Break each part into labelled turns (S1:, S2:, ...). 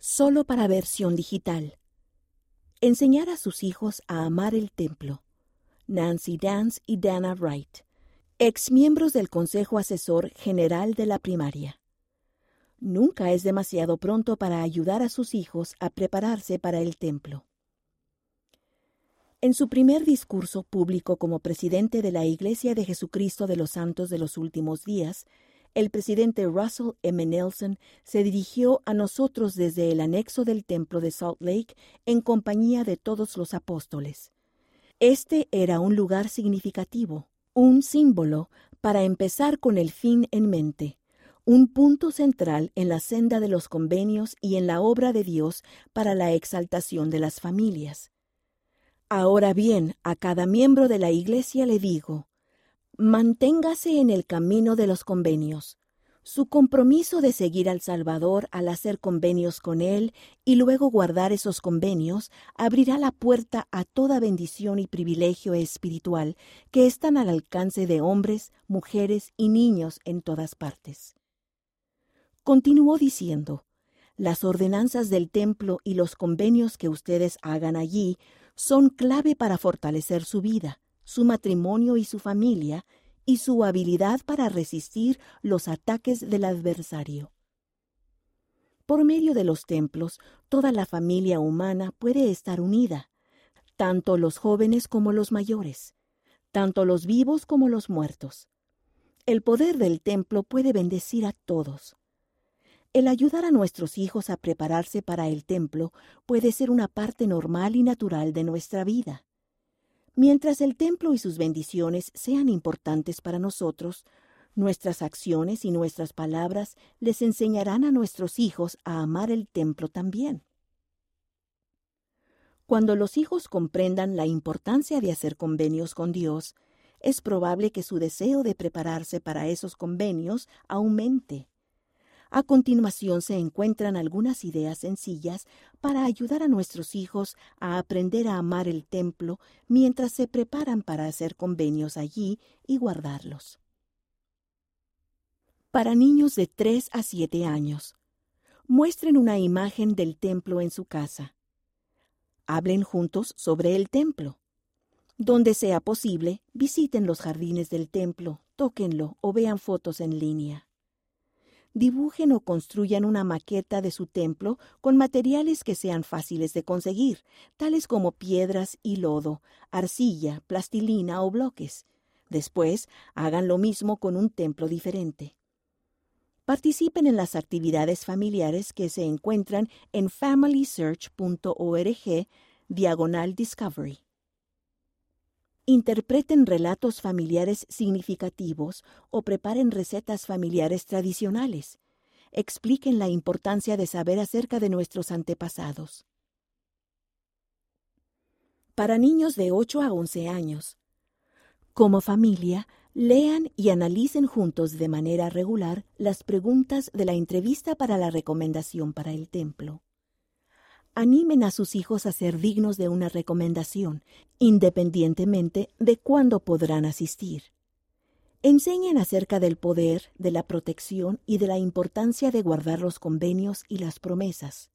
S1: solo para versión digital. Enseñar a sus hijos a amar el templo. Nancy Dance y Dana Wright, ex miembros del Consejo Asesor General de la Primaria. Nunca es demasiado pronto para ayudar a sus hijos a prepararse para el templo. En su primer discurso público como presidente de la Iglesia de Jesucristo de los Santos de los Últimos Días, el presidente Russell M. Nelson se dirigió a nosotros desde el anexo del templo de Salt Lake en compañía de todos los apóstoles. Este era un lugar significativo, un símbolo para empezar con el fin en mente, un punto central en la senda de los convenios y en la obra de Dios para la exaltación de las familias. Ahora bien, a cada miembro de la Iglesia le digo, Manténgase en el camino de los convenios. Su compromiso de seguir al Salvador al hacer convenios con Él y luego guardar esos convenios abrirá la puerta a toda bendición y privilegio espiritual que están al alcance de hombres, mujeres y niños en todas partes. Continuó diciendo, las ordenanzas del templo y los convenios que ustedes hagan allí son clave para fortalecer su vida su matrimonio y su familia, y su habilidad para resistir los ataques del adversario. Por medio de los templos, toda la familia humana puede estar unida, tanto los jóvenes como los mayores, tanto los vivos como los muertos. El poder del templo puede bendecir a todos. El ayudar a nuestros hijos a prepararse para el templo puede ser una parte normal y natural de nuestra vida. Mientras el templo y sus bendiciones sean importantes para nosotros, nuestras acciones y nuestras palabras les enseñarán a nuestros hijos a amar el templo también. Cuando los hijos comprendan la importancia de hacer convenios con Dios, es probable que su deseo de prepararse para esos convenios aumente. A continuación se encuentran algunas ideas sencillas para ayudar a nuestros hijos a aprender a amar el templo mientras se preparan para hacer convenios allí y guardarlos. Para niños de 3 a 7 años, muestren una imagen del templo en su casa. Hablen juntos sobre el templo. Donde sea posible, visiten los jardines del templo, tóquenlo o vean fotos en línea dibujen o construyan una maqueta de su templo con materiales que sean fáciles de conseguir, tales como piedras y lodo, arcilla, plastilina o bloques. Después, hagan lo mismo con un templo diferente. Participen en las actividades familiares que se encuentran en familysearch.org diagonal discovery interpreten relatos familiares significativos o preparen recetas familiares tradicionales. Expliquen la importancia de saber acerca de nuestros antepasados. Para niños de 8 a 11 años. Como familia, lean y analicen juntos de manera regular las preguntas de la entrevista para la recomendación para el templo animen a sus hijos a ser dignos de una recomendación, independientemente de cuándo podrán asistir. Enseñen acerca del poder, de la protección y de la importancia de guardar los convenios y las promesas.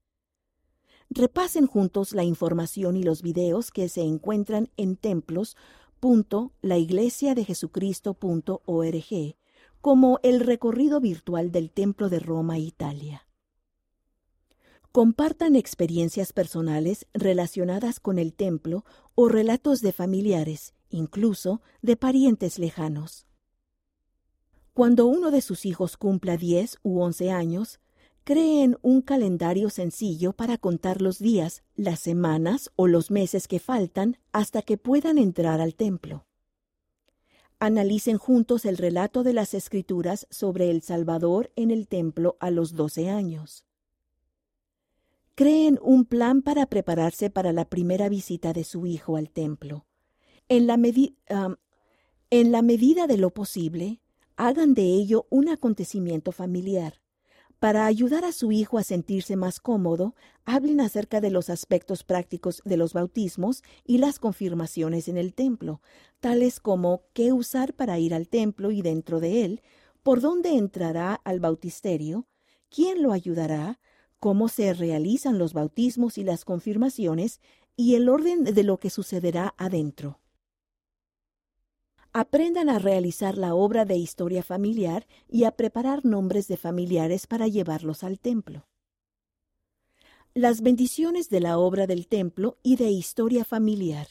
S1: Repasen juntos la información y los videos que se encuentran en templos.laiglesiadejesucristo.org, como el recorrido virtual del Templo de Roma, Italia. Compartan experiencias personales relacionadas con el templo o relatos de familiares, incluso de parientes lejanos. Cuando uno de sus hijos cumpla 10 u 11 años, creen un calendario sencillo para contar los días, las semanas o los meses que faltan hasta que puedan entrar al templo. Analicen juntos el relato de las escrituras sobre el Salvador en el templo a los 12 años creen un plan para prepararse para la primera visita de su hijo al templo. En la, en la medida de lo posible, hagan de ello un acontecimiento familiar. Para ayudar a su hijo a sentirse más cómodo, hablen acerca de los aspectos prácticos de los bautismos y las confirmaciones en el templo, tales como qué usar para ir al templo y dentro de él, por dónde entrará al bautisterio, quién lo ayudará, cómo se realizan los bautismos y las confirmaciones y el orden de lo que sucederá adentro. Aprendan a realizar la obra de historia familiar y a preparar nombres de familiares para llevarlos al templo. Las bendiciones de la obra del templo y de historia familiar.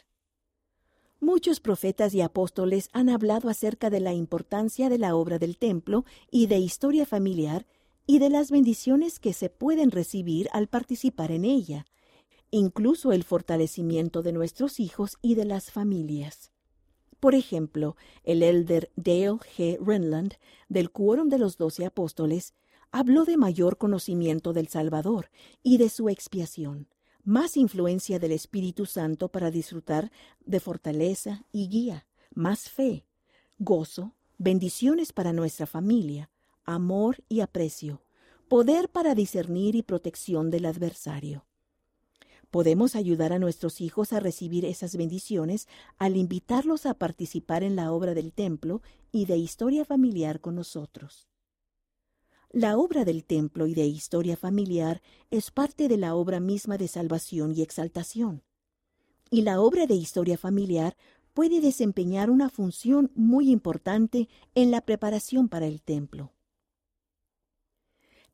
S1: Muchos profetas y apóstoles han hablado acerca de la importancia de la obra del templo y de historia familiar y de las bendiciones que se pueden recibir al participar en ella, incluso el fortalecimiento de nuestros hijos y de las familias. Por ejemplo, el elder Dale G. Renland, del Quórum de los Doce Apóstoles, habló de mayor conocimiento del Salvador y de su expiación, más influencia del Espíritu Santo para disfrutar de fortaleza y guía, más fe, gozo, bendiciones para nuestra familia, amor y aprecio, poder para discernir y protección del adversario. Podemos ayudar a nuestros hijos a recibir esas bendiciones al invitarlos a participar en la obra del templo y de historia familiar con nosotros. La obra del templo y de historia familiar es parte de la obra misma de salvación y exaltación. Y la obra de historia familiar puede desempeñar una función muy importante en la preparación para el templo.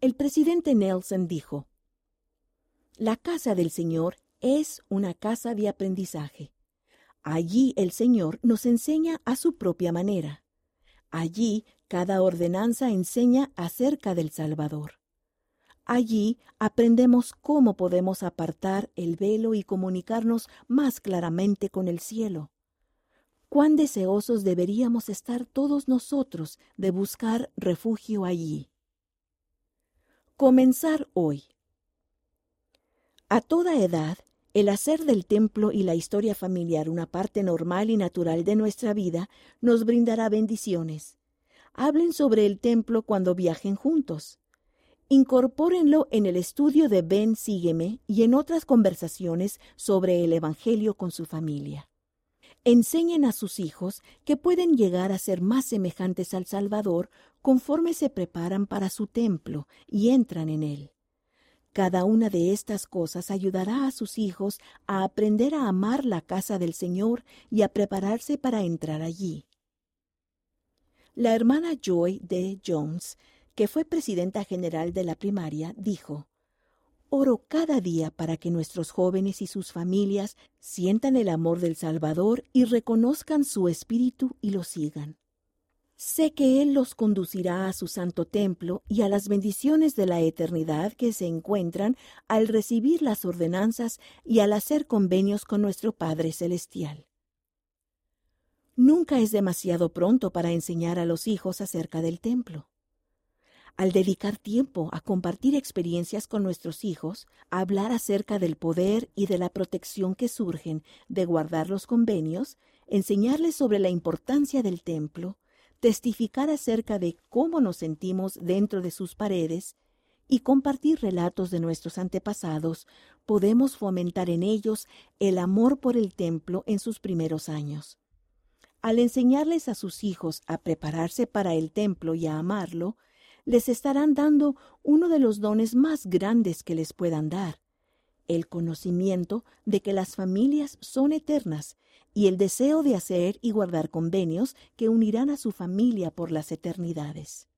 S1: El presidente Nelson dijo, La casa del Señor es una casa de aprendizaje. Allí el Señor nos enseña a su propia manera. Allí cada ordenanza enseña acerca del Salvador. Allí aprendemos cómo podemos apartar el velo y comunicarnos más claramente con el cielo. Cuán deseosos deberíamos estar todos nosotros de buscar refugio allí. Comenzar hoy. A toda edad, el hacer del templo y la historia familiar una parte normal y natural de nuestra vida nos brindará bendiciones. Hablen sobre el templo cuando viajen juntos. Incorpórenlo en el estudio de Ven, sígueme y en otras conversaciones sobre el Evangelio con su familia. Enseñen a sus hijos que pueden llegar a ser más semejantes al Salvador conforme se preparan para su templo y entran en él. Cada una de estas cosas ayudará a sus hijos a aprender a amar la casa del Señor y a prepararse para entrar allí. La hermana Joy D. Jones, que fue presidenta general de la primaria, dijo Oro cada día para que nuestros jóvenes y sus familias sientan el amor del Salvador y reconozcan su espíritu y lo sigan. Sé que Él los conducirá a su santo templo y a las bendiciones de la eternidad que se encuentran al recibir las ordenanzas y al hacer convenios con nuestro Padre Celestial. Nunca es demasiado pronto para enseñar a los hijos acerca del templo al dedicar tiempo a compartir experiencias con nuestros hijos, a hablar acerca del poder y de la protección que surgen de guardar los convenios, enseñarles sobre la importancia del templo, testificar acerca de cómo nos sentimos dentro de sus paredes y compartir relatos de nuestros antepasados, podemos fomentar en ellos el amor por el templo en sus primeros años. Al enseñarles a sus hijos a prepararse para el templo y a amarlo, les estarán dando uno de los dones más grandes que les puedan dar, el conocimiento de que las familias son eternas y el deseo de hacer y guardar convenios que unirán a su familia por las eternidades.